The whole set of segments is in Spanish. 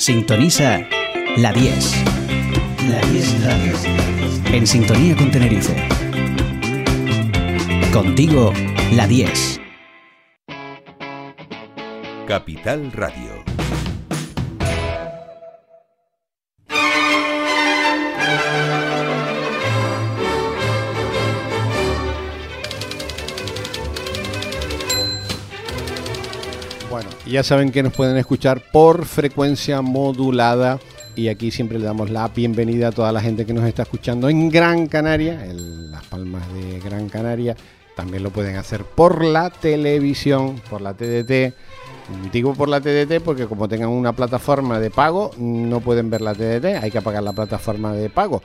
Sintoniza la 10. La 10 Radio. En sintonía con Tenerife. Contigo, la 10. Capital Radio. Ya saben que nos pueden escuchar por frecuencia modulada y aquí siempre le damos la bienvenida a toda la gente que nos está escuchando en Gran Canaria, en Las Palmas de Gran Canaria. También lo pueden hacer por la televisión, por la TDT. Digo por la TDT porque como tengan una plataforma de pago, no pueden ver la TDT, hay que pagar la plataforma de pago.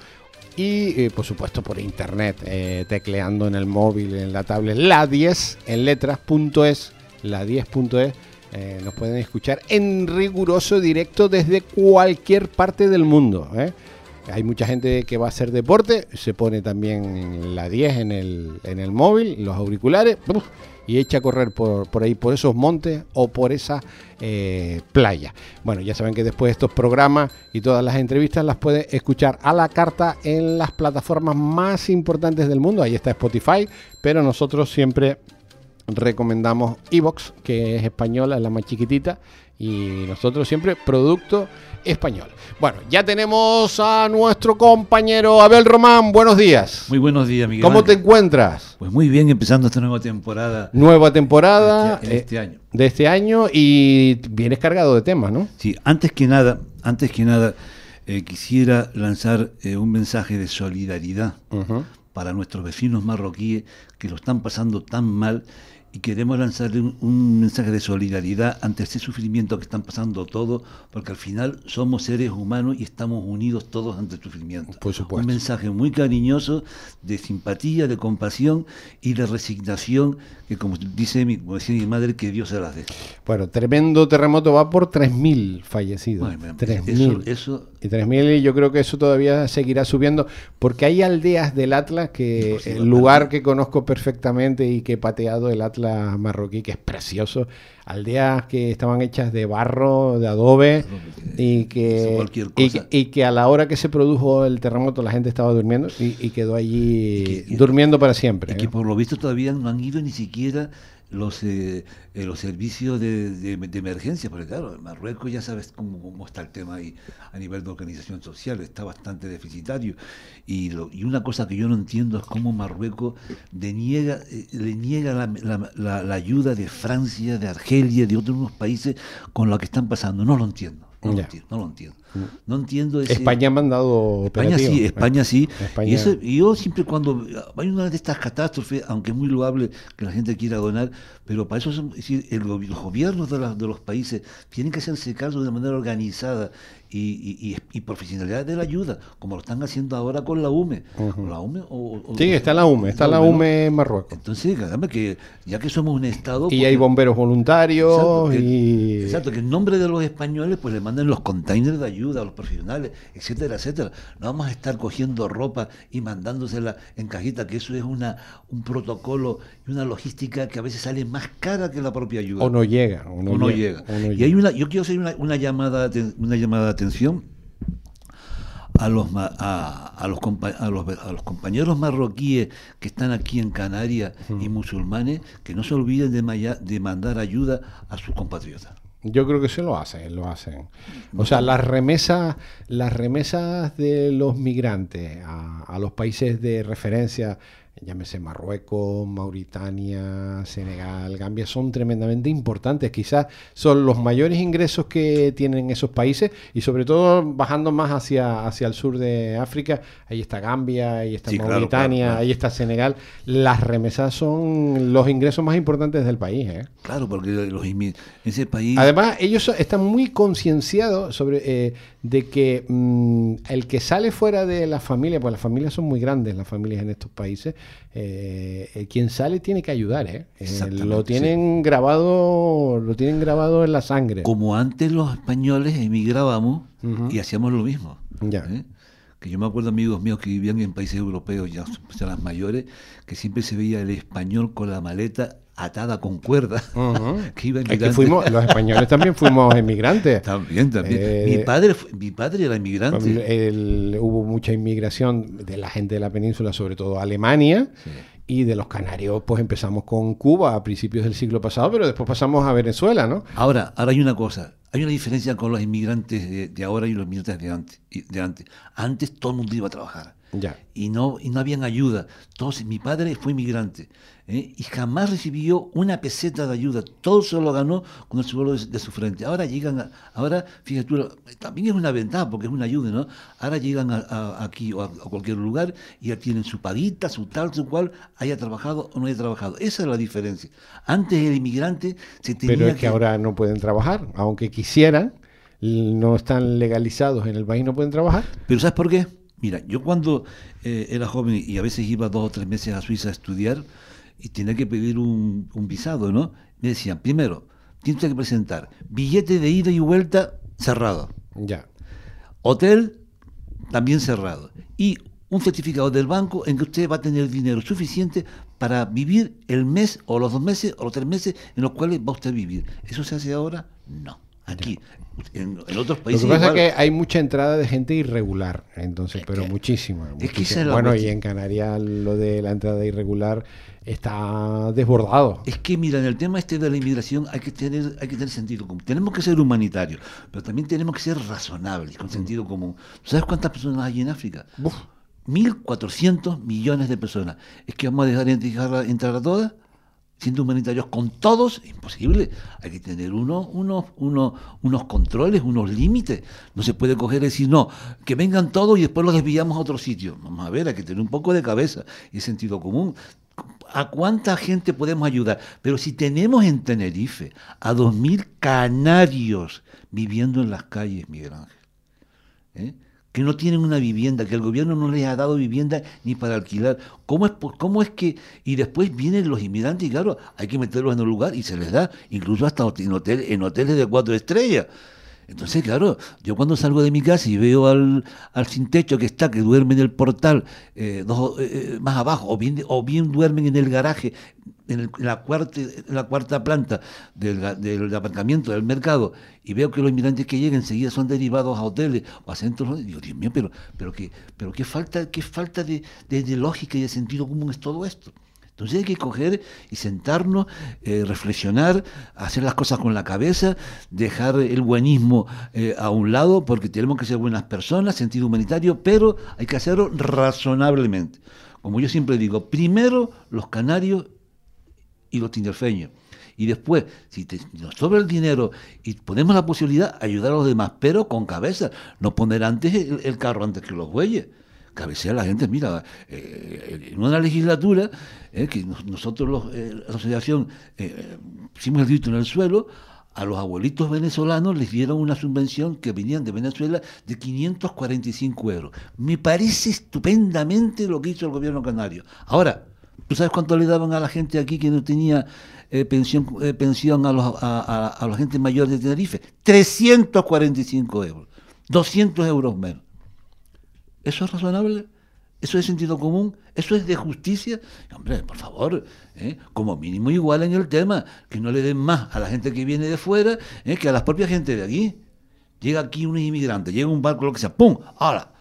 Y eh, por supuesto por internet, eh, tecleando en el móvil, en la tablet, la 10 en letras.es, la 10.es. Eh, nos pueden escuchar en riguroso directo desde cualquier parte del mundo. ¿eh? Hay mucha gente que va a hacer deporte, se pone también la 10 en el, en el móvil, los auriculares, y echa a correr por, por ahí, por esos montes o por esa eh, playa. Bueno, ya saben que después estos programas y todas las entrevistas las puede escuchar a la carta en las plataformas más importantes del mundo. Ahí está Spotify, pero nosotros siempre recomendamos Evox, que es española, es la más chiquitita, y nosotros siempre producto español. Bueno, ya tenemos a nuestro compañero Abel Román, buenos días. Muy buenos días, Miguel. ¿Cómo te encuentras? Pues muy bien, empezando esta nueva temporada Nueva temporada en eh, este año. de este año y vienes cargado de temas, ¿no? Sí, antes que nada, antes que nada, eh, quisiera lanzar eh, un mensaje de solidaridad para nuestros vecinos marroquíes que lo están pasando tan mal y queremos lanzarle un, un mensaje de solidaridad ante este sufrimiento que están pasando todos, porque al final somos seres humanos y estamos unidos todos ante el sufrimiento. Por supuesto. Un mensaje muy cariñoso de simpatía, de compasión y de resignación que como dice mi, como decía mi madre, que Dios se las dé. Bueno, tremendo terremoto va por 3.000 fallecidos. Bueno, 3.000. eso, eso Y 3.000 y yo creo que eso todavía seguirá subiendo porque hay aldeas del Atlas que sí, el lugar que conozco perfectamente y que he pateado el Atlas marroquí que es precioso, aldeas que estaban hechas de barro, de adobe y que, y, que- y que a la hora que se produjo el terremoto la gente estaba durmiendo y, y quedó allí Y que- durmiendo para siempre. Y que ¿eh? por lo visto todavía no han ido ni siquiera los eh, eh, los servicios de, de- emergencia, porque claro, Marruecos ya sabes cómo, cómo está el tema ahí a nivel de organización social, está bastante deficitario. Y, lo- y una cosa que yo no entiendo es cómo Marruecos deniega, eh, le niega la, la- la- la ayuda de Francia, de Argelia, de otros países con lo que están pasando. No lo entiendo. No lo entiendo, no lo entiendo. No entiendo ese- España ha mandado España operativo, sí. España sí. España- Y, eso- y yo siempre cuando hay una de estas catástrofes, aunque es muy loable que la gente quiera donar, pero para eso es decir, el los gobiernos de, la- de los países tienen que hacerse cargo de manera organizada y, y- y- profesionalidad de la ayuda, como lo están haciendo ahora con la UME. Con la UME o- o- Sí, está la UME, está la. UME en Marruecos. Entonces, que ya que somos un Estado... Y pues, hay bomberos voluntarios Exacto, que, y... exacto, que en nombre de los españoles pues le manden los containers de ayuda a los profesionales, etcétera, etcétera. No vamos a estar cogiendo ropa y mandándosela en cajita, que eso es una un protocolo y una logística que a veces sale más cara que la propia ayuda. O no llega. O no, O no llega. llega. o no Y llega. hay una, yo quiero hacer una, una llamada, una llamada atención a los, a, a los, a, los, a los compañeros marroquíes que están aquí en Canarias y musulmanes que no se olviden de, maya- de mandar ayuda a sus compatriotas. Yo creo que se lo hacen, lo hacen. O sea, las remesas, las remesas de los migrantes a, a los países de referencia llámese Marruecos, Mauritania, Senegal, Gambia, son tremendamente importantes. Quizás son los mayores ingresos que tienen esos países y sobre todo bajando más hacia, hacia el sur de África, ahí está Gambia, ahí está Sí, Mauritania, claro, claro. ahí está Senegal. Las remesas son los ingresos más importantes del país. ¿eh? Claro, porque los ese país... Además, ellos están muy concienciados sobre eh, de que mm, el que sale fuera de la familia, pues las familias son muy grandes, las familias en estos países, eh, eh, quien sale tiene que ayudar, ¿eh? Eh, lo tienen grabado, lo tienen grabado en la sangre. Como antes los españoles emigrábamos Ujú. y hacíamos lo mismo. Ya. ¿eh? Que yo me acuerdo amigos míos que vivían en países europeos, ya son las mayores, que siempre se veía el español con la maleta atada con cuerda, Ujú. que iba Es que fuimos, los españoles también fuimos emigrantes. También, también. Eh, mi, padre, mi padre era inmigrante. El- hubo mucha inmigración de la gente de la península, sobre todo a Alemania. Sí. Y de los canarios, pues empezamos con Cuba a principios del siglo pasado, pero después pasamos a Venezuela, ¿no? Ahora, ahora hay una cosa, hay una diferencia con los inmigrantes de, de ahora y los inmigrantes de antes, de antes. Antes todo el mundo iba a trabajar Ya. y no, y no habían ayuda. Entonces, mi padre fue inmigrante ¿eh? y jamás recibió una peseta de ayuda. Todo se lo ganó con el suelo de, de su frente. Ahora llegan, a- ahora, fíjate tú, también es una ventaja porque es una ayuda, ¿no? Ahora llegan a- a- aquí o a, a cualquier lugar y ya tienen su paguita, su tal, su cual, haya trabajado o no haya trabajado. Esa es la diferencia. Antes el inmigrante se tenía Pero es que ahora no pueden trabajar, aunque quisieran, no están legalizados en el país, no pueden trabajar. Pero ¿sabes por qué? Mira, yo cuando eh, era joven y a veces iba dos o tres meses a Suiza a estudiar y tenía que pedir un, un visado, ¿no? Me decían, primero, tienes que presentar billete de ida y vuelta cerrado, Ya. hotel también cerrado y un certificado del banco en que usted va a tener dinero suficiente para vivir el mes o los dos meses o los tres meses en los cuales va usted a vivir. ¿Eso se hace ahora? No. Aquí, en, en otros Lo países. que pasa igual. es que hay mucha entrada de gente irregular, entonces, pero que- muchísima. es que muchísima. la bueno, y en Canarias lo de la entrada irregular está desbordado. Es que, mira, en el tema este de la inmigración hay que tener, hay que tener sentido común. Tenemos que ser humanitarios, pero también tenemos que ser razonables, con sentido común. ¿Tú ¿Sabes cuántas personas hay en África? Uf. 1.400 millones de personas. ¿Es que vamos a dejar entrar a todas? Siendo humanitarios con todos, imposible. Hay que tener unos, unos, unos, unos controles, unos límites. No se puede coger y decir, no, que vengan todos y después los desviamos a otro sitio. Vamos a ver, hay que tener un poco de cabeza y sentido común. ¿A cuánta gente podemos ayudar? Pero si tenemos en Tenerife a 2.000 canarios viviendo en las calles, Miguel Ángel, ¿eh? Que no tienen una vivienda, que el gobierno no les ha dado vivienda ni para alquilar. ¿Cómo es, cómo es que.? Y después vienen los inmigrantes y, claro, hay que meterlos en un lugar y se les da, incluso hasta en, hotel, en hoteles de cuatro estrellas. Entonces, claro, yo cuando salgo de mi casa y veo al, al sin techo que está, que duerme en el portal, eh, eh, más abajo, o bien, o bien duermen en el garaje, en, el- la, cuarta, en la cuarta planta del, aparcamiento del mercado, y veo que los inmigrantes que llegan enseguida son derivados a hoteles o a centros, digo, Dios mío, pero, pero, qué, pero qué falta, qué falta de- de lógica y de sentido común es todo esto. Entonces hay que coger y sentarnos, eh, reflexionar, hacer las cosas con la cabeza, dejar el buenismo eh, a un lado, porque tenemos que ser buenas personas, sentido humanitario, pero hay que hacerlo razonablemente. Como yo siempre digo, primero los canarios y los tinerfeños. Y después, si nos sobra el dinero y ponemos la posibilidad, ayudar a los demás, pero con cabeza, no poner antes el, el carro antes que los bueyes. Cabecea la gente, mira, eh, en una legislatura, eh, que nos- nosotros, los, eh, la asociación, eh, pusimos el grito en el suelo, a los abuelitos venezolanos les dieron una subvención que venían de Venezuela de 545 euros. Me parece estupendamente lo que hizo el gobierno canario. Ahora, ¿tú sabes cuánto le daban a la gente aquí que no tenía eh, pensión, eh, pensión a, los, a, a- a la gente mayor de Tenerife? 345 euros. 200 euros menos. ¿Eso es razonable? ¿Eso es sentido común? ¿Eso es de justicia? Hombre, por favor, ¿eh? como mínimo igual en el tema, que no le den más a la gente que viene de fuera ¿eh? que a la propia gente de aquí. Llega aquí un inmigrante, llega un barco, lo que sea, ¡pum! Ahora,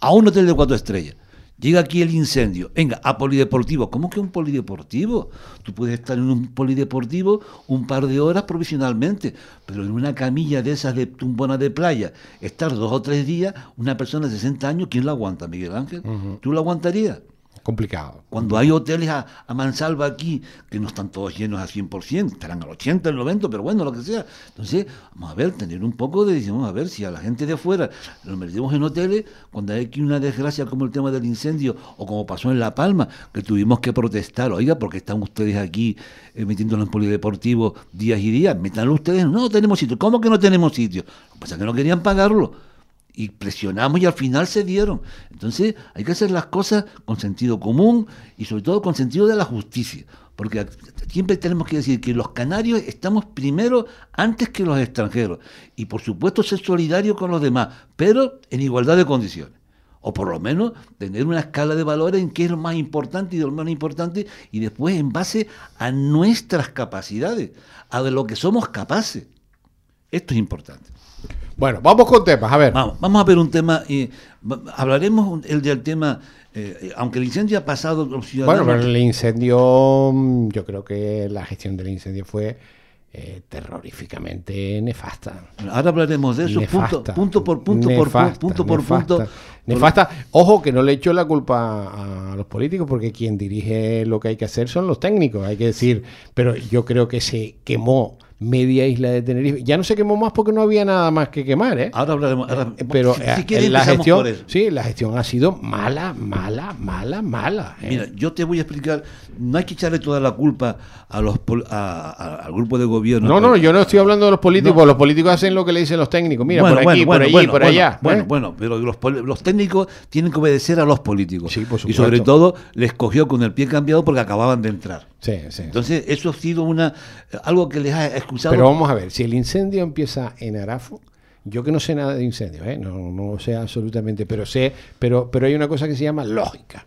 a un hotel de cuatro estrellas. Llega aquí el incendio. Venga, a polideportivo. ¿Cómo que un polideportivo? Tú puedes estar en un polideportivo un par de horas provisionalmente, pero en una camilla de esas de tumbona de playa, estar dos o tres días, una persona de 60 años, ¿quién la aguanta, Miguel Ángel? ¿Tú la aguantarías? Complicado. Cuando hay hoteles a, a mansalva aquí, que no están todos llenos al 100%, estarán al 80, al 90, pero bueno, lo que sea. Entonces, vamos a ver, tener un poco de, vamos a ver, si a la gente de afuera lo metemos en hoteles, cuando hay aquí una desgracia como el tema del incendio, o como pasó en La Palma, que tuvimos que protestar, oiga, porque están ustedes aquí eh, metiéndonos en polideportivo días y días, metanlo ustedes, no tenemos sitio. ¿Cómo que no tenemos sitio? Lo que pasa es que no querían pagarlo y presionamos y al final se dieron. Entonces hay que hacer las cosas con sentido común y sobre todo con sentido de la justicia. Porque siempre tenemos que decir que los canarios estamos primero antes que los extranjeros. Y por supuesto ser solidarios con los demás, pero en igualdad de condiciones. O por lo menos tener una escala de valores en qué es lo más importante y lo menos importante y después en base a nuestras capacidades, a de lo que somos capaces. Esto es importante. Bueno, vamos con temas, a ver. Vamos, vamos a ver un tema, y hablaremos el del tema, eh, aunque el incendio ha pasado, los. Bueno, pero el incendio, mm, yo creo que la gestión del incendio fue eh, terroríficamente nefasta. Ahora hablaremos de eso, punto, punto, por punto, por punto por punto. Nefasta. Ojo, que no le echo la culpa a los políticos, porque quien dirige lo que hay que hacer son los técnicos, hay que decir, pero yo creo que se quemó media isla de Tenerife. Ya no se quemó más porque no había nada más que quemar, ¿eh? Ahora hablaremos. Eh, pero eh, la gestión, sí, la gestión ha sido mala, mala, mala, mala. ¿eh? Mira, yo te voy a explicar. No hay que echarle toda la culpa a los al grupo de gobierno. No, no, yo no estoy hablando de los políticos. Los políticos hacen lo que le dicen los técnicos. Mira, por aquí, por allí, por allá. Bueno, bueno, pero los, los, técnicos tienen que obedecer a los políticos. Sí, por y sobre todo les cogió con el pie cambiado porque acababan de entrar. Sí, sí. Entonces, eso ha sido una algo que les ha pero vamos a ver, si el incendio empieza en Arafo, yo que no sé nada de incendios, ¿eh? no, no sé absolutamente, pero sé, pero, pero hay una cosa que se llama lógica.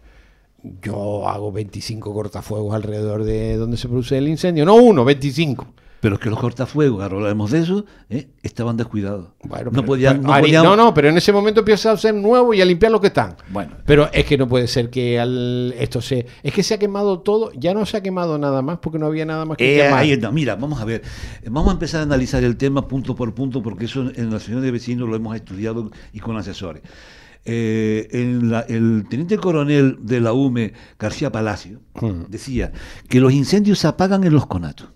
Yo hago 25 cortafuegos alrededor de donde se produce el incendio, no uno, 25. Pero es que los cortafuegos, ahora hablamos de eso, ¿eh? estaban descuidados. Bueno, no, podían, no, no, pero en ese momento empieza a ser nuevo y a limpiar lo que están. Bueno. Pero es que no puede ser que al, esto se... Es que se ha quemado todo, ya no se ha quemado nada más porque no había nada más que eh, quemar. mira, vamos a ver, vamos a empezar a analizar el tema punto por punto porque eso en la asociación de vecinos lo hemos estudiado y con asesores. Eh, el teniente coronel de la UME, García Palacio, decía que los incendios se apagan en los conatos.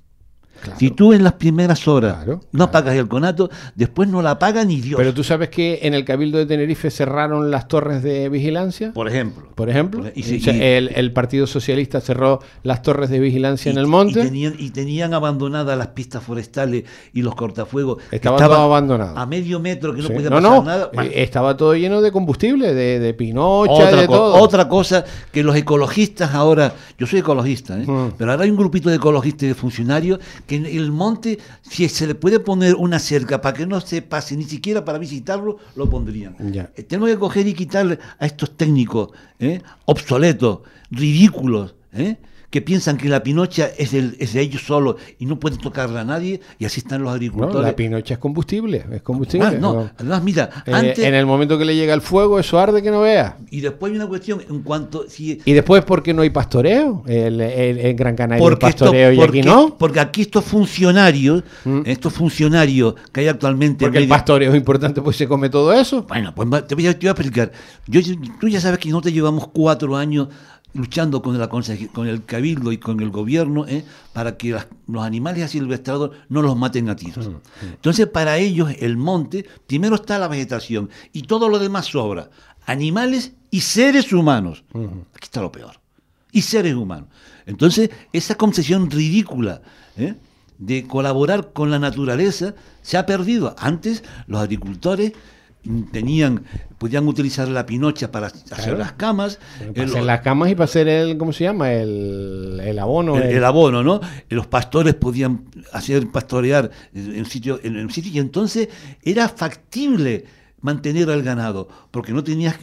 Si tú en las primeras horas no apagas el conato, después no la apaga ni Dios. Pero tú sabes que en el Cabildo de Tenerife cerraron las torres de vigilancia. Por ejemplo. Por ejemplo. Y, el, Partido Socialista cerró las torres de vigilancia en el monte. Y tenían, abandonadas las pistas forestales y los cortafuegos. Estaba todo abandonado. A medio metro que no podía pasar nada. Eh, estaba todo lleno de combustible, de, de pinocha, de todo. Otra cosa que los ecologistas ahora, yo soy ecologista, ¿eh? pero ahora hay un grupito de ecologistas y de funcionarios que en el monte, si se le puede poner una cerca para que no se pase ni siquiera para visitarlo, lo pondrían. Eh, tenemos que coger y quitarle a estos técnicos ¿eh? obsoletos, ridículos, ¿eh? Que piensan que la pinocha es, de ellos solos y no pueden tocarla a nadie, y así están los agricultores. No, la pinocha es combustible, es combustible. Ah, no, además, mira, eh, antes, en el momento que le llega el fuego, eso arde que no vea. Y después hay una cuestión, en cuanto... Si, y después, ¿por qué no hay pastoreo? El, en Gran Canaria hay pastoreo y aquí no. Porque aquí estos funcionarios, mm. estos funcionarios que hay actualmente... Porque el pastoreo es importante, pues se come todo eso. Bueno, pues te voy a, te voy a explicar. Yo, tú ya sabes que no te llevamos cuatro años luchando con, la, con el cabildo y con el gobierno ¿eh? para que los animales asilvestrados no los maten a tiros. Entonces, para ellos, el monte, primero está la vegetación y todo lo demás sobra. Animales y seres humanos. Aquí está lo peor. Y seres humanos. Entonces, esa concesión ridícula ¿eh? de colaborar con la naturaleza se ha perdido. Antes, los agricultores tenían podían utilizar la pinocha para hacer las camas para hacer las camas y para hacer el cómo se llama el, el abono el, abono no los pastores podían hacer pastorear en sitio en el sitio y entonces era factible mantener al ganado porque no tenías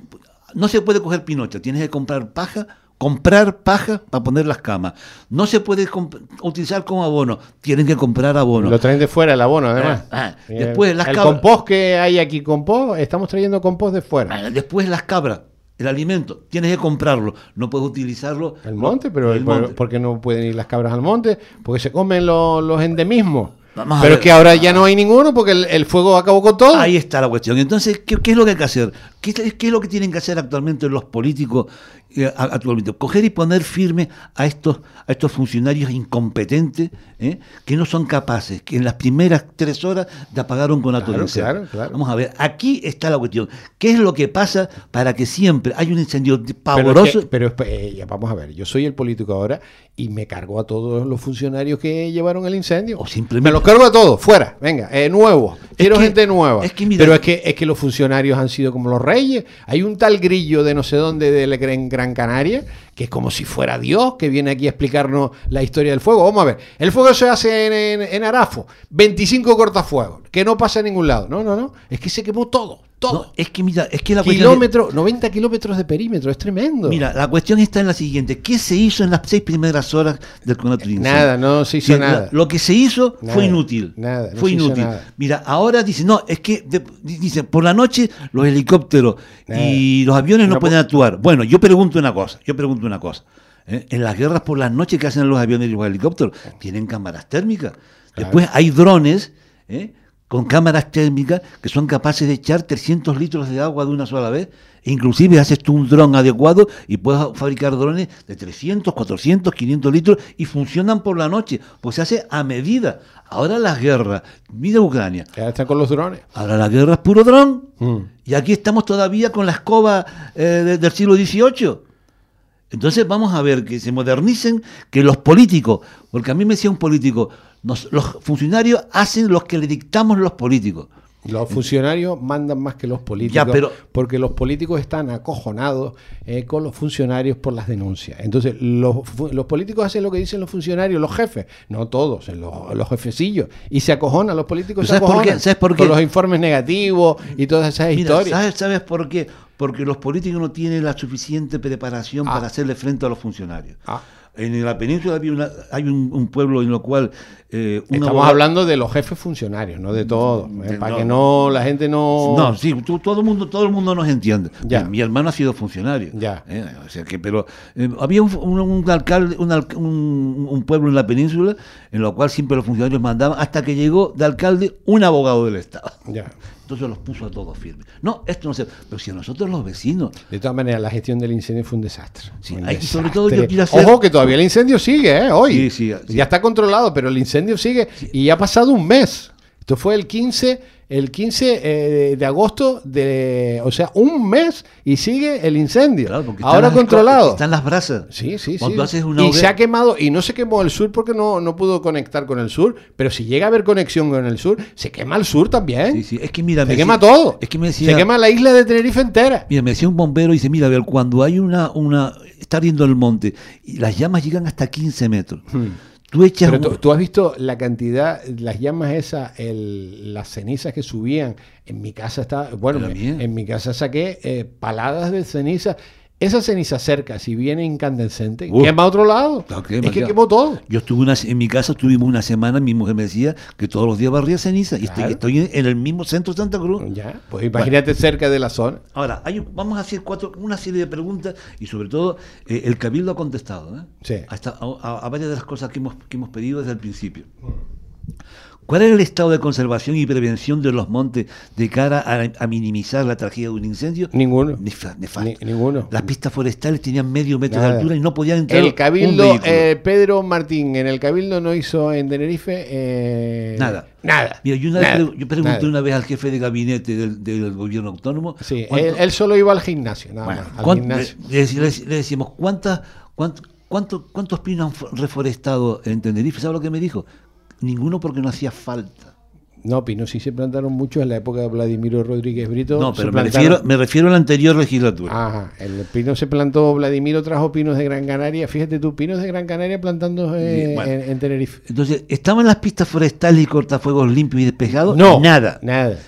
no se puede coger pinocha tienes que comprar paja comprar paja para poner las camas. No se puede utilizar como abono, tienen que comprar abono. Lo traen de fuera el abono, además. Ah, ah, después las el compost que hay aquí, compost, estamos trayendo compost de fuera. Ah, después las cabras. El alimento, tienes que comprarlo, no puedes utilizarlo. El monte, pero el ¿por qué no pueden ir las cabras al monte? Porque se comen los endemismos. Pero es que ahora ya no hay ninguno porque el, fuego acabó con todo. Ahí está la cuestión. Entonces, ¿qué, es lo que hay que hacer? ¿Qué, es lo que tienen que hacer actualmente los políticos actualmente. Coger y poner firme a estos, a estos funcionarios incompetentes ¿eh? que no son capaces, que en las primeras tres horas te apagaron con Claro, incendio. claro, claro. Vamos a ver, aquí está la cuestión. ¿Qué es lo que pasa para que siempre hay un incendio Pero, pavoroso? es que- pero eh, vamos a ver, yo soy el político ahora y me cargo a todos los funcionarios que llevaron el incendio. O simplemente- Me los cargo a todos, fuera, venga, eh, nuevos. Quiero que- gente nueva. es que mira- pero es que, es que los funcionarios han sido como los reyes. Hay un tal grillo de no sé dónde de la Gran, Gran Canaria que es como si fuera Dios que viene aquí a explicarnos la historia del fuego. Vamos a ver, el fuego se hace en, en- en Arafo, 25 cortafuegos, que no pasa a ningún lado. No, no, no, es que se quemó todo, todo. No, es que mira, es que la Kilómetros, 90 kilómetros de perímetro, es tremendo. Mira, la cuestión está en la siguiente. ¿Qué se hizo en las seis primeras horas del conato? Nada, no se hizo nada. Lo que se hizo Nada, fue inútil. nada, no fue inútil. nada. Mira, ahora dicen, no, es que de- di- dicen, por la noche los helicópteros y los aviones no, No pueden actuar. Bueno, yo pregunto una cosa, yo pregunto una cosa. ¿eh? En las guerras por las noches que hacen los aviones y los helicópteros, tienen cámaras térmicas. Después hay drones ¿eh? con cámaras térmicas que son capaces de echar 300 litros de agua de una sola vez. E inclusive haces tú un dron adecuado y puedes fabricar drones de 300, 400, 500 litros y funcionan por la noche, pues se hace a medida. Ahora las guerras, mira Ucrania, Ya está con los drones. ahora la guerra es puro dron. Mm. Y aquí estamos todavía con la escoba eh, de- del siglo XVIII. Entonces vamos a ver que se modernicen, que los políticos, porque a mí me decía un político, nos- los funcionarios hacen lo que le dictamos los políticos. Los funcionarios mandan más que los políticos, Ya, pero- porque los políticos están acojonados eh, con los funcionarios por las denuncias. Entonces, los, los políticos hacen lo que dicen los funcionarios, los jefes, no todos, eh, los, los jefecillos, y se acojonan, los políticos ¿Pero se sabes por qué? acojonan ¿Sabes por qué? con los informes negativos y todas esas Mira, historias. ¿sabes, ¿sabes por qué? Porque los políticos no tienen la suficiente preparación Ah. para hacerle frente a los funcionarios. Ah. En la península había una- hay un, un pueblo en lo cual... eh, Estamos abogado- hablando de los jefes funcionarios, no de todos, eh, De- para no. que no la gente no... No, sí, tú- todo el mundo, todo el mundo nos entiende. Ya. Mi, mi hermano ha sido funcionario. Ya. ¿eh? O sea que, pero eh, había un, un- un alcalde, un, un- pueblo en la península en lo cual siempre los funcionarios mandaban hasta que llegó de alcalde un abogado del Estado. Ya. Entonces los puso a todos firmes. No, esto no se. Pero si a nosotros los vecinos. De todas maneras, la gestión del incendio fue un desastre. Sí, Un hay- desastre. sobre todo yo hacer- Ojo que todavía el incendio sigue, ¿eh? Hoy. Sí, sí, sí. Ya está controlado, pero el incendio sigue y ha pasado un mes. Esto fue el 15, el 15 eh, de agosto de, o sea, un mes y sigue el incendio. Claro, están Ahora controlado. Están las brasas. Sí, sí, sí. Cuando haces una y hoguera- se ha quemado, y no se quemó el sur porque no, no pudo conectar con el sur, pero si llega a haber conexión con el sur, se quema el sur también. Sí, sí. Es que mira, Se me quema decía- todo. Es que me decía. Se quema la isla de Tenerife entera. Mira, me decía un bombero, dice, mira, a ver, cuando hay una, una, está ardiendo el monte y las llamas llegan hasta 15 metros, tú echas... Pero tú, tú has visto la cantidad, las llamas esas, el- las cenizas que subían. En mi casa está, bueno, me- en mi casa saqué eh, paladas de ceniza. Esa ceniza cerca, si viene incandescente, quema a otro lado. Es que ya. quemó todo. Yo estuve una, en mi casa, estuvimos una semana, mi mujer me decía que todos los días barría ceniza y estoy, en, en el mismo centro de Santa Cruz. Ya, pues imagínate cerca de la zona. Ahora, hay, vamos a hacer cuatro, una serie de preguntas y sobre todo eh, el Cabildo ha contestado ¿eh? Sí. Hasta a, a- a varias de las cosas que hemos, que hemos pedido desde el principio. ¿Cuál es el estado de conservación y prevención de los montes de cara a, a minimizar la tragedia de un incendio? Ninguno. Nefasto. Ni- ninguno. Las pistas forestales tenían medio metro de altura y no podían entrar El un Cabildo, eh, Pedro Martín, en el Cabildo no hizo en Tenerife eh, Nada. Nada. Mira, yo, una vez Nada. pre- yo pregunté Nada. una vez al jefe de gabinete del, del gobierno autónomo. Sí, ¿cuánto- él, él solo iba al gimnasio, nada Bueno, más. Al ¿cuánto- gimnasio. le, le- le- le decimos, ¿cuántas, cuánto- cuánto- ¿cuántos pinos han fo- reforestado en Tenerife? ¿Sabe lo que me dijo? Ninguno porque no hacía falta. No, Pino sí se plantaron mucho en la época de Vladimiro Rodríguez Brito. No, pero me refiero, me refiero a la anterior legislatura. Ajá, el pino se plantó, Vladimiro trajo pinos de Gran Canaria. Fíjate tú, pinos de Gran Canaria plantando eh, bueno. en, en Tenerife. Entonces, ¿estaban las pistas forestales y cortafuegos limpios y despejados? No, Nada. Nada.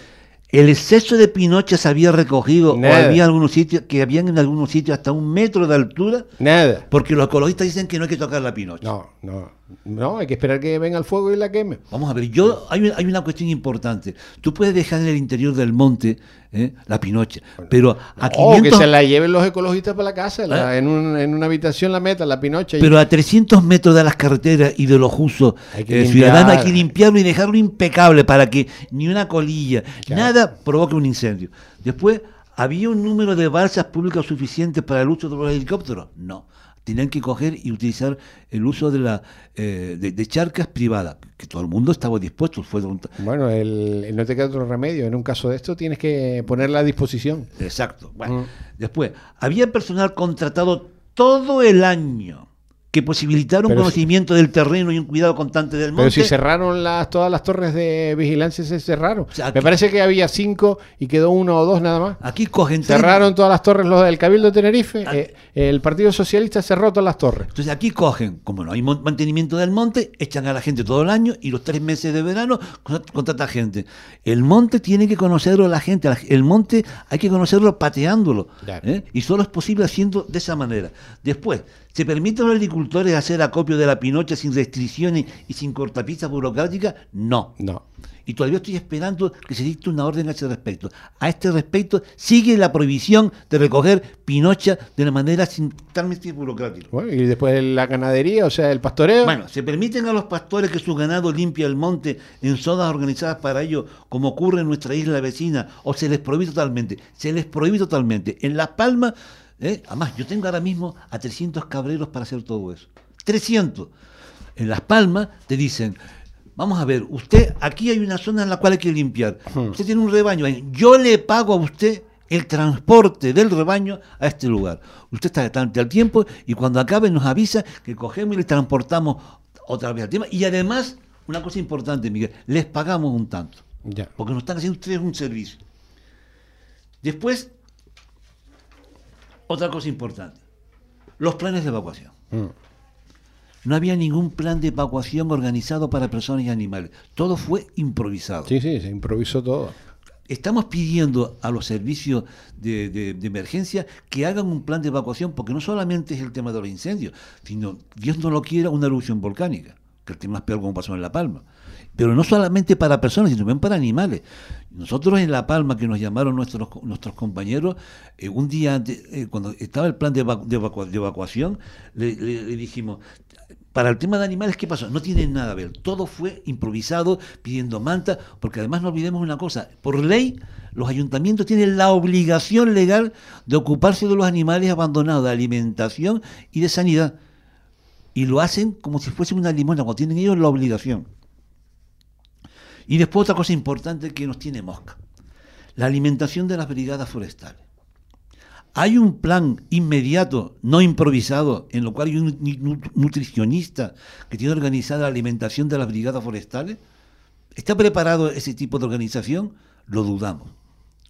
El exceso de pinochas se había recogido Nada. o había algunos sitios que habían en algunos sitios hasta un metro de altura Nada. porque los ecologistas dicen que no hay que tocar la pinocha. No, no. No, hay que esperar que venga el fuego y la queme. Vamos a ver, yo hay, una- hay una cuestión importante. Tú puedes dejar en el interior del monte ¿eh? la pinocha, pero a O 500, que se la lleven los ecologistas para la casa, la- ¿Eh? en, un- en una habitación la meta, la pinocha. y- pero a 300 metros de las carreteras y de los usos eh, ciudadanos hay que limpiarlo y dejarlo impecable para que ni una colilla, Claro. nada provoque un incendio. Después ¿Había un número de balsas públicas suficiente para el uso de los helicópteros? No. Tenían que coger y utilizar el uso de, la, eh, de, de charcas privadas, que todo el mundo estaba dispuesto. Fue Bueno, el, no te queda otro remedio. En un caso de esto tienes que ponerla a disposición. Exacto. Bueno, Mm. después, había personal contratado todo el año que posibilitara un si- conocimiento del terreno y un cuidado constante del monte. Pero si cerraron las, todas las torres de vigilancia, se cerraron. sea, Me parece que había cinco y quedó uno o dos nada más. Aquí cogen Cerraron todas las torres los del Cabildo de Tenerife. Eh, el Partido Socialista cerró todas las torres. Entonces aquí cogen, como no hay mantenimiento del monte, echan a la gente todo el año y los tres meses de verano con- contrata gente. El monte tiene que conocerlo la gente, la- el monte hay que conocerlo pateándolo. Claro. ¿eh? Y solo es posible haciendo de esa manera. Después, ¿se permite a los agricultores hacer acopio de la pinocha sin restricciones y sin cortapisas burocráticas? No. No. Y todavía estoy esperando que se dicte una orden a ese respecto. A este respecto sigue la prohibición de recoger pinocha de una manera sin trámites burocráticos. Bueno, y después la ganadería, o sea, el pastoreo. Bueno, se permiten a los pastores que su ganado limpie el monte en zonas organizadas para ello, como ocurre en nuestra isla vecina, o se les prohíbe totalmente. Se les prohíbe totalmente. En Las Palmas, ¿eh? además, yo tengo ahora mismo a 300 cabreros para hacer todo eso. 300. En Las Palmas te dicen, vamos a ver, usted, aquí hay una zona en la cual hay que limpiar. Usted tiene un rebaño ahí. Yo le pago a usted el transporte del rebaño a este lugar. Usted está tanto al tiempo y cuando acabe nos avisa que cogemos y le transportamos otra vez al tema. Y además, una cosa importante, Miguel, les pagamos un tanto. Ya. Porque nos están haciendo ustedes un servicio. Después, otra cosa importante. Los planes de evacuación. Mm. No había ningún plan de evacuación organizado para personas y animales. Todo fue improvisado. Sí, sí, se improvisó todo. Estamos pidiendo a los servicios de, de- de emergencia que hagan un plan de evacuación, porque no solamente es el tema de los incendios, sino, Dios no lo quiera, una erupción volcánica, que el tema es peor como pasó en La Palma. Pero no solamente para personas, sino también para animales. Nosotros en La Palma, que nos llamaron nuestros, nuestros compañeros, eh, un día antes, eh, cuando estaba el plan de, evacu- de evacua- de evacuación, le, dijimos, para el tema de animales, ¿qué pasó? No tienen nada a ver. Todo fue improvisado, pidiendo manta, porque además no olvidemos una cosa. Por ley, los ayuntamientos tienen la obligación legal de ocuparse de los animales abandonados, de alimentación y de sanidad. Y lo hacen como si fuese una limona, cuando tienen ellos la obligación. Y después otra cosa importante que nos tiene mosca. La alimentación de las brigadas forestales. Hay un plan inmediato, no improvisado, en lo cual hay un nu- nutricionista que tiene organizada la alimentación de las brigadas forestales. ¿Está preparado ese tipo de organización? Lo dudamos.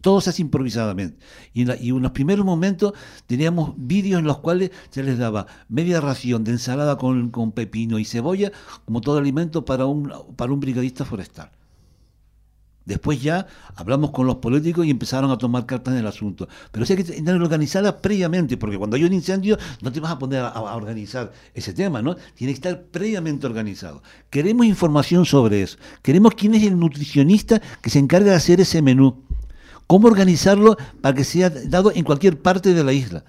Todo se hace improvisadamente. Y en, la- y en los primeros momentos teníamos vídeos en los cuales se les daba media ración de ensalada con, con pepino y cebolla como todo alimento para un, para un brigadista forestal. Después ya hablamos con los políticos y empezaron a tomar cartas en el asunto. Pero eso hay que tener organizada previamente, porque cuando hay un incendio no te vas a poner a organizar ese tema, ¿no? Tiene que estar previamente organizado. Queremos información sobre eso. Queremos quién es el nutricionista que se encarga de hacer ese menú. Cómo organizarlo para que sea dado en cualquier parte de la isla.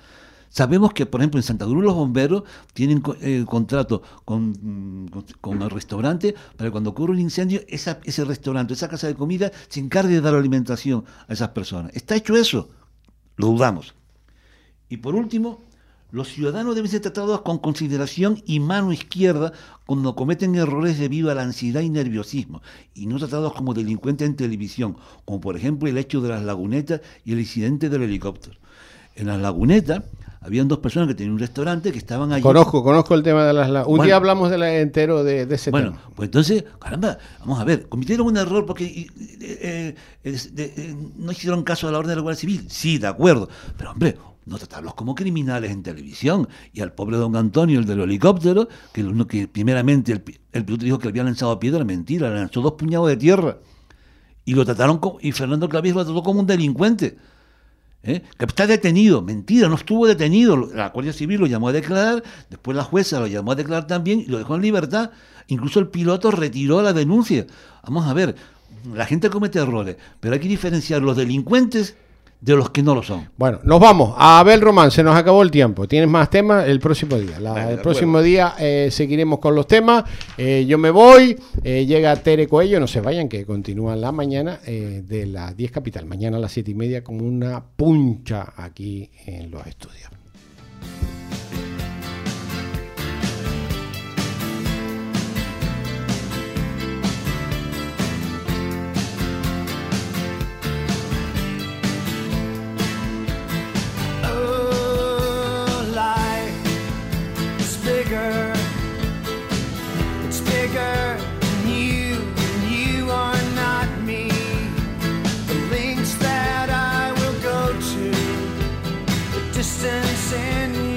Sabemos que, por ejemplo, en Santa Cruz los bomberos tienen eh, contrato con, mm, con, el restaurante para que cuando ocurre un incendio, ese restaurante, esa casa de comida, se encargue de dar alimentación a esas personas. ¿Está hecho eso? Lo dudamos. Y por último, los ciudadanos deben ser tratados con consideración y mano izquierda cuando cometen errores debido a la ansiedad y nerviosismo, y no tratados como delincuentes en televisión, como por ejemplo el hecho de las lagunetas y el incidente del helicóptero. En las lagunetas habían dos personas que tenían un restaurante que estaban allí. Conozco, conozco el tema de las... la- Un Bueno. día hablamos de la, entero de, de ese Bueno, tema. pues entonces, caramba, vamos a ver, cometieron un error porque eh, eh, eh, no hicieron caso a la orden de la Guardia Civil. Sí, de acuerdo. Pero hombre, no tratarlos como criminales en televisión. Y al pobre don Antonio, el del helicóptero, que, único que primeramente el, el piloto dijo que le había lanzado piedra, mentira, le lanzó dos puñados de tierra. Y lo trataron como, y Fernando Clavijo lo trató como un delincuente. ¿Eh? que está detenido, mentira, no estuvo detenido, la Guardia Civil lo llamó a declarar, después la jueza lo llamó a declarar también y lo dejó en libertad, incluso el piloto retiró la denuncia. Vamos a ver, la gente comete errores, pero hay que diferenciar los delincuentes de los que no lo son. Bueno, nos vamos. A Abel Román, se nos acabó el tiempo. ¿Tienes más temas? El próximo día. La- Vale, el próximo acuerdo. día eh, seguiremos con los temas. Eh, yo me voy. eh, llega Tere Coello. No se vayan, que continúa la mañana eh, de las 10 capital. Mañana a las 7 y media, como una puncha aquí en los estudios. sentence you.